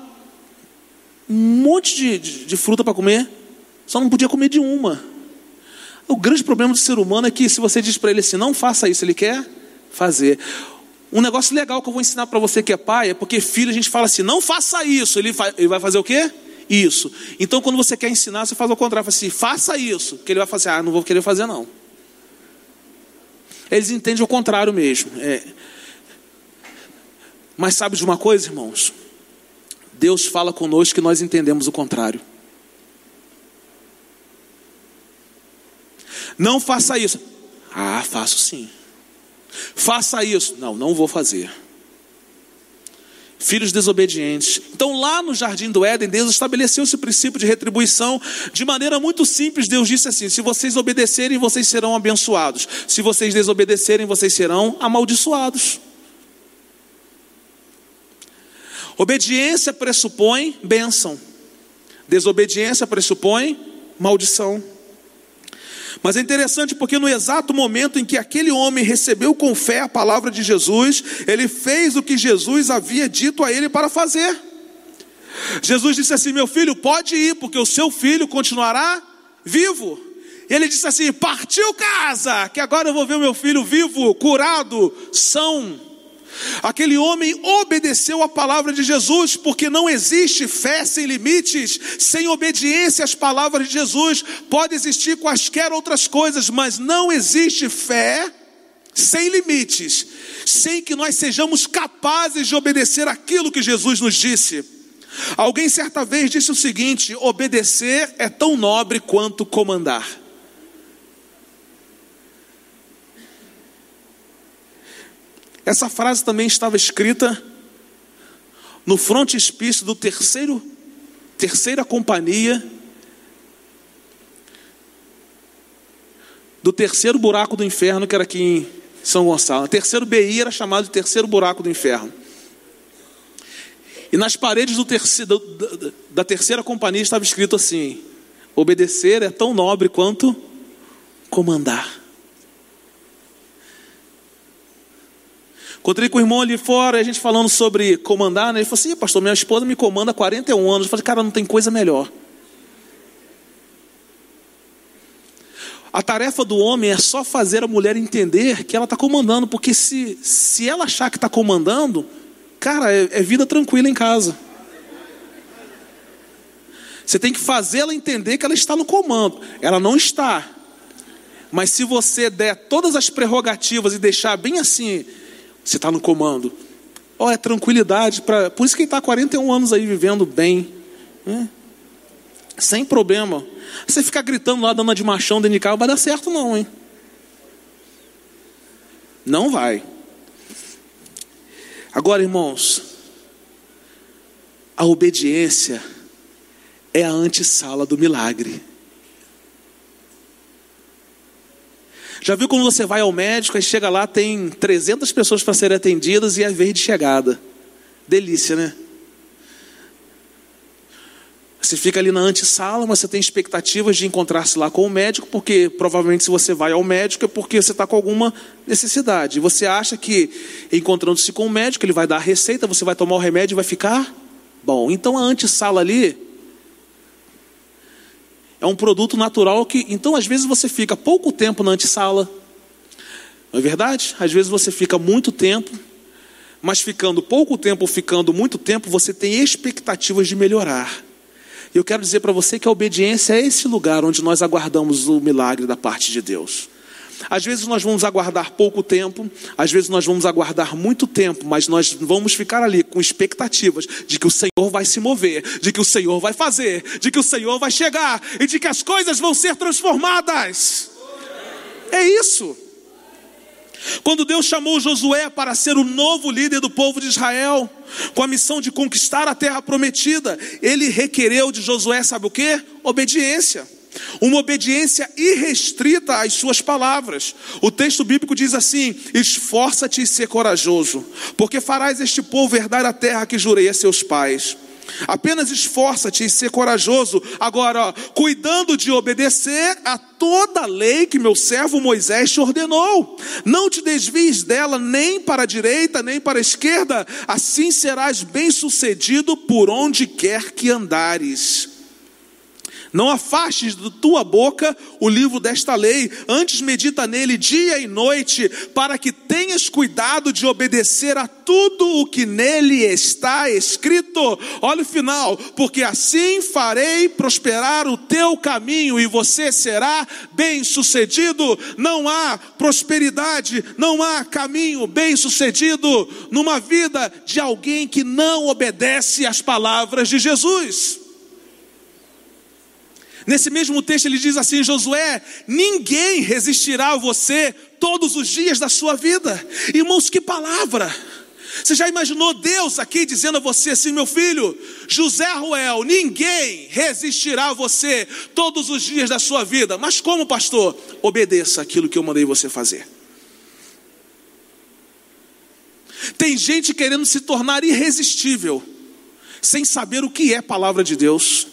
um monte de, de, de fruta para comer, só não podia comer de uma. O grande problema do ser humano é que se você diz para ele assim, não faça isso, ele quer fazer. Um negócio legal que eu vou ensinar para você que é pai é porque filho a gente fala assim, não faça isso, ele, vai, ele vai fazer o quê? Isso. Então quando você quer ensinar, você faz o contrário, fala assim, faça isso, que ele vai fazer, ah, não vou querer fazer não. Eles entendem o contrário mesmo. É. Mas sabe de uma coisa, irmãos? Deus fala conosco que nós entendemos o contrário. Não faça isso. Ah, faço sim. Faça isso. Não, não vou fazer. Filhos desobedientes. Então, lá no jardim do Éden, Deus estabeleceu esse princípio de retribuição de maneira muito simples. Deus disse assim: se vocês obedecerem, vocês serão abençoados. Se vocês desobedecerem, vocês serão amaldiçoados. Obediência pressupõe bênção, desobediência pressupõe maldição. Mas é interessante porque no exato momento em que aquele homem recebeu com fé a palavra de Jesus, ele fez o que Jesus havia dito a ele para fazer. Jesus disse assim: Meu filho, pode ir, porque o seu filho continuará vivo. E ele disse assim: Partiu casa, que agora eu vou ver o meu filho vivo, curado, são. Aquele homem obedeceu a palavra de Jesus, porque não existe fé sem limites, sem obediência às palavras de Jesus. Pode existir quaisquer outras coisas, mas não existe fé sem limites, sem que nós sejamos capazes de obedecer aquilo que Jesus nos disse. Alguém certa vez disse o seguinte: obedecer é tão nobre quanto comandar. Essa frase também estava escrita no frontispício do terceiro, terceira companhia do terceiro buraco do inferno, que era aqui em São Gonçalo. O terceiro BI era chamado de terceiro buraco do inferno. E nas paredes terceiro, da terceira companhia estava escrito assim: obedecer é tão nobre quanto comandar. Encontrei com o irmão ali fora, a gente falando sobre comandar, né? Ele falou assim: pastor, minha esposa me comanda há 41 anos. Eu falei, cara, não tem coisa melhor. A tarefa do homem é só fazer a mulher entender que ela está comandando, porque se, se ela achar que está comandando, cara, é, é vida tranquila em casa. Você tem que fazê-la entender que ela está no comando. Ela não está. Mas se você der todas as prerrogativas e deixar bem assim, você está no comando. Oh, é tranquilidade. Pra... Por isso que ele está 41 anos aí vivendo bem. Né? Sem problema. Você ficar gritando lá, dando de machão dentro de carro, vai dar certo não, hein? Não vai. Agora, irmãos, a obediência é a antessala do milagre. Já viu quando você vai ao médico e chega lá, tem 300 pessoas para serem atendidas e é a vez de chegada? Delícia, né? Você fica ali na antessala, mas você tem expectativas de encontrar-se lá com o médico, porque provavelmente se você vai ao médico é porque você está com alguma necessidade. Você acha que encontrando-se com o médico, ele vai dar a receita, você vai tomar o remédio e vai ficar bom. Então a antessala ali é um produto natural que, então às vezes você fica pouco tempo na antessala. Não é verdade? Às vezes você fica muito tempo, mas ficando pouco tempo ou ficando muito tempo, você tem expectativas de melhorar. E eu quero dizer para você que a obediência é esse lugar onde nós aguardamos o milagre da parte de Deus. Às vezes nós vamos aguardar pouco tempo, às vezes nós vamos aguardar muito tempo, mas nós vamos ficar ali com expectativas de que o Senhor vai se mover, de que o Senhor vai fazer, de que o Senhor vai chegar e de que as coisas vão ser transformadas. É isso. Quando Deus chamou Josué para ser o novo líder do povo de Israel, com a missão de conquistar a terra prometida, ele requereu de Josué, sabe o que? Obediência. Uma obediência irrestrita às suas palavras. O texto bíblico diz assim: Esforça-te e ser corajoso, porque farás este povo herdar a terra que jurei a seus pais. Apenas esforça-te e ser corajoso. Agora, ó, cuidando de obedecer a toda a lei que meu servo Moisés te ordenou. Não te desvies dela nem para a direita, nem para a esquerda. Assim serás bem-sucedido por onde quer que andares. Não afastes da tua boca o livro desta lei, antes medita nele dia e noite, para que tenhas cuidado de obedecer a tudo o que nele está escrito. Olha o final, porque assim farei prosperar o teu caminho e você será bem-sucedido. Não há prosperidade, não há caminho bem-sucedido numa vida de alguém que não obedece às palavras de Jesus. Nesse mesmo texto ele diz assim: Josué, ninguém resistirá a você todos os dias da sua vida. Irmãos, que palavra! Você já imaginou Deus aqui dizendo a você assim, meu filho, José Ruel, ninguém resistirá a você todos os dias da sua vida. Mas como, pastor? Obedeça aquilo que eu mandei você fazer. Tem gente querendo se tornar irresistível, sem saber o que é palavra de Deus.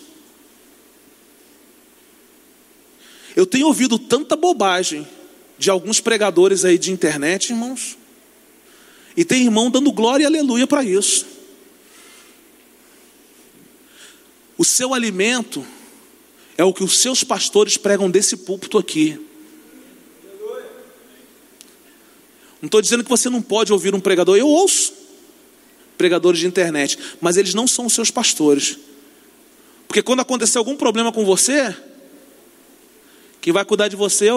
Eu tenho ouvido tanta bobagem de alguns pregadores aí de internet, irmãos. E tem irmão dando glória e aleluia para isso. O seu alimento é o que os seus pastores pregam desse púlpito aqui. Não estou dizendo que você não pode ouvir um pregador, eu ouço pregadores de internet, mas eles não são os seus pastores. Porque quando acontecer algum problema com você, quem vai cuidar de você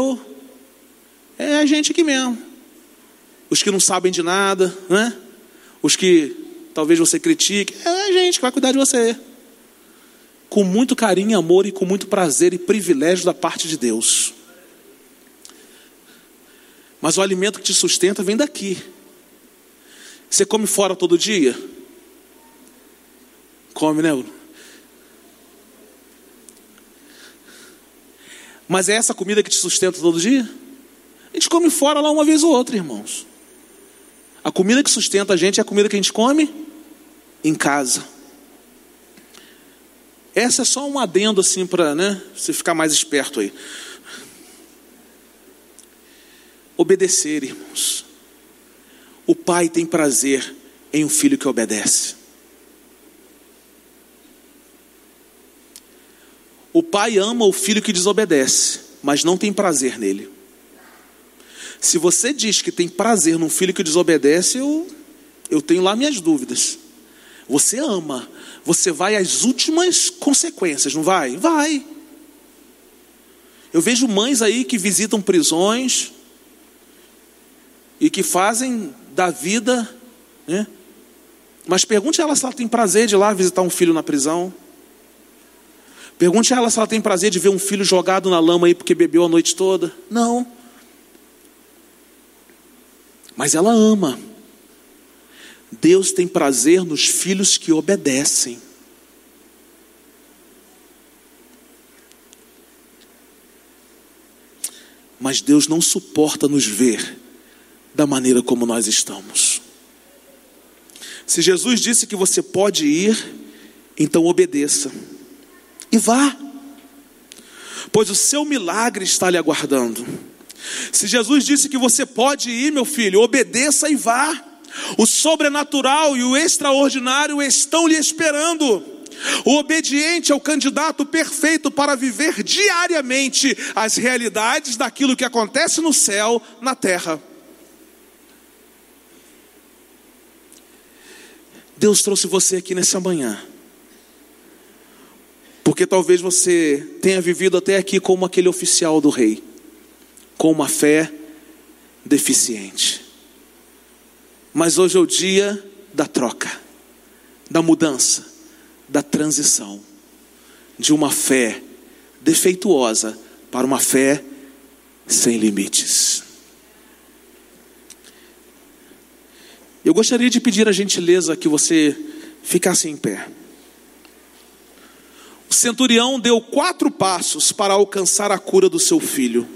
é a gente aqui mesmo. Os que não sabem de nada, né? Os que talvez você critique, é a gente que vai cuidar de você. Com muito carinho, amor e com muito prazer e privilégio da parte de Deus. Mas o alimento que te sustenta vem daqui. Você come fora todo dia? Come, né? Mas é essa comida que te sustenta todo dia? A gente come fora lá uma vez ou outra, irmãos. A comida que sustenta a gente é a comida que a gente come em casa. Essa é só um adendo assim para né, você ficar mais esperto aí. Obedecer, irmãos. O pai tem prazer em um filho que obedece. O pai ama o filho que desobedece, mas não tem prazer nele. Se você diz que tem prazer num filho que desobedece, eu, eu tenho lá minhas dúvidas. Você ama, você vai às últimas consequências, não vai? Vai. Eu vejo mães aí que visitam prisões e que fazem da vida, né? Mas pergunte a ela se ela tem prazer de ir lá visitar um filho na prisão. Pergunte a ela se ela tem prazer de ver um filho jogado na lama aí porque bebeu a noite toda. Não. Mas ela ama. Deus tem prazer nos filhos que obedecem. Mas Deus não suporta nos ver da maneira como nós estamos. Se Jesus disse que você pode ir, então obedeça e vá, pois o seu milagre está lhe aguardando. Se Jesus disse que você pode ir, meu filho, obedeça e vá. O sobrenatural e o extraordinário estão lhe esperando. O obediente é o candidato perfeito para viver diariamente as realidades daquilo que acontece no céu, na terra. Deus trouxe você aqui nessa manhã porque talvez você tenha vivido até aqui como aquele oficial do rei, com uma fé deficiente. Mas hoje é o dia da troca, da mudança, da transição, de uma fé defeituosa para uma fé sem limites. Eu gostaria de pedir a gentileza que você ficasse em pé. O centurião deu quatro passos para alcançar a cura do seu filho: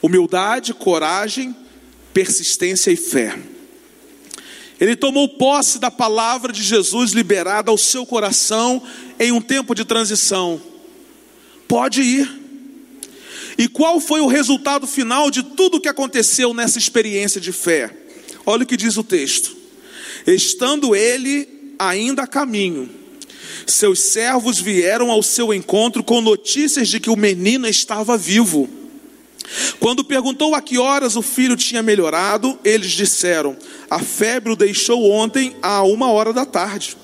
humildade, coragem, persistência e fé. Ele tomou posse da palavra de Jesus liberada ao seu coração em um tempo de transição. Pode ir. E qual foi o resultado final de tudo o que aconteceu nessa experiência de fé? Olha o que diz o texto. Estando ele ainda a caminho, seus servos vieram ao seu encontro com notícias de que o menino estava vivo. Quando perguntou a que horas o filho tinha melhorado, eles disseram: A febre o deixou ontem a uma hora da tarde.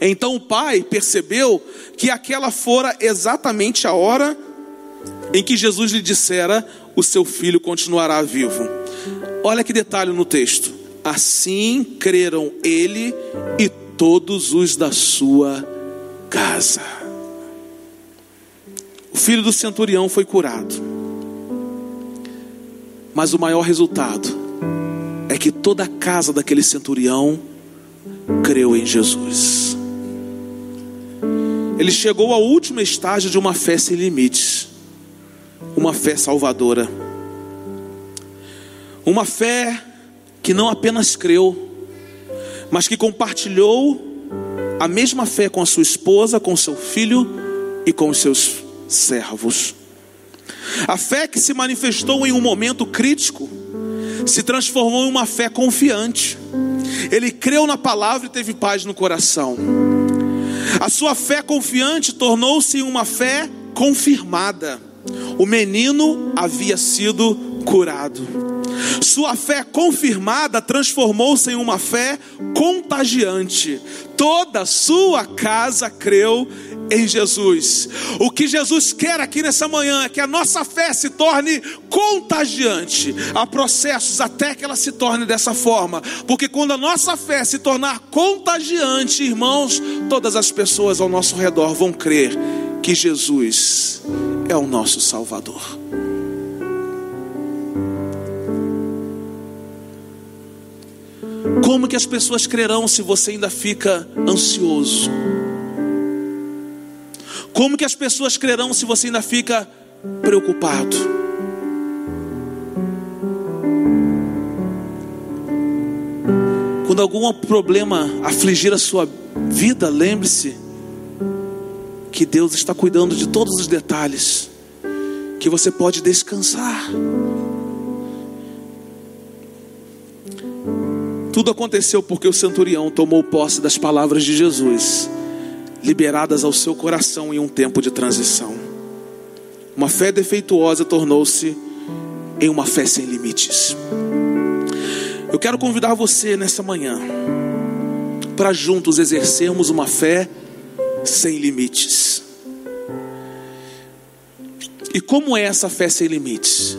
Então o pai percebeu que aquela fora exatamente a hora em que Jesus lhe dissera: O seu filho continuará vivo. Olha que detalhe no texto. Assim creram ele e todos os da sua casa. O filho do centurião foi curado. Mas o maior resultado é que toda a casa daquele centurião creu em Jesus. Ele chegou ao último estágio de uma fé sem limites, uma fé salvadora, uma fé que não apenas creu, mas que compartilhou a mesma fé com a sua esposa, com seu filho e com os seus servos. A fé que se manifestou em um momento crítico se transformou em uma fé confiante. Ele creu na palavra e teve paz no coração. A sua fé confiante tornou-se uma fé confirmada. O menino havia sido curado. Sua fé confirmada transformou-se em uma fé contagiante. Toda sua casa creu em Jesus. O que Jesus quer aqui nessa manhã é que a nossa fé se torne contagiante. Há processos até que ela se torne dessa forma, porque quando a nossa fé se tornar contagiante, irmãos, todas as pessoas ao nosso redor vão crer que Jesus é o nosso Salvador. Como que as pessoas crerão se você ainda fica ansioso? Como que as pessoas crerão se você ainda fica preocupado? Quando algum problema afligir a sua vida, lembre-se que Deus está cuidando de todos os detalhes, que você pode descansar. Tudo aconteceu porque o centurião tomou posse das palavras de Jesus, liberadas ao seu coração em um tempo de transição. Uma fé defeituosa tornou-se em uma fé sem limites. Eu quero convidar você nessa manhã para juntos exercermos uma fé sem limites. E como é essa fé sem limites?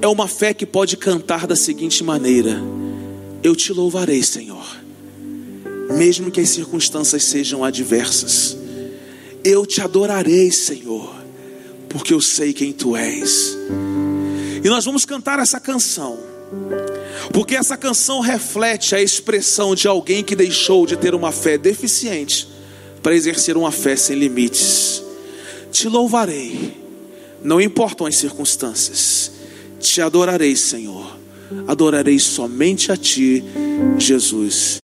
É uma fé que pode cantar da seguinte maneira: Eu te louvarei, Senhor, mesmo que as circunstâncias sejam adversas. Eu te adorarei, Senhor, porque eu sei quem tu és. E nós vamos cantar essa canção, porque essa canção reflete a expressão de alguém que deixou de ter uma fé deficiente para exercer uma fé sem limites. Te louvarei, não importam as circunstâncias, te adorarei, Senhor, adorarei somente a Ti, Jesus.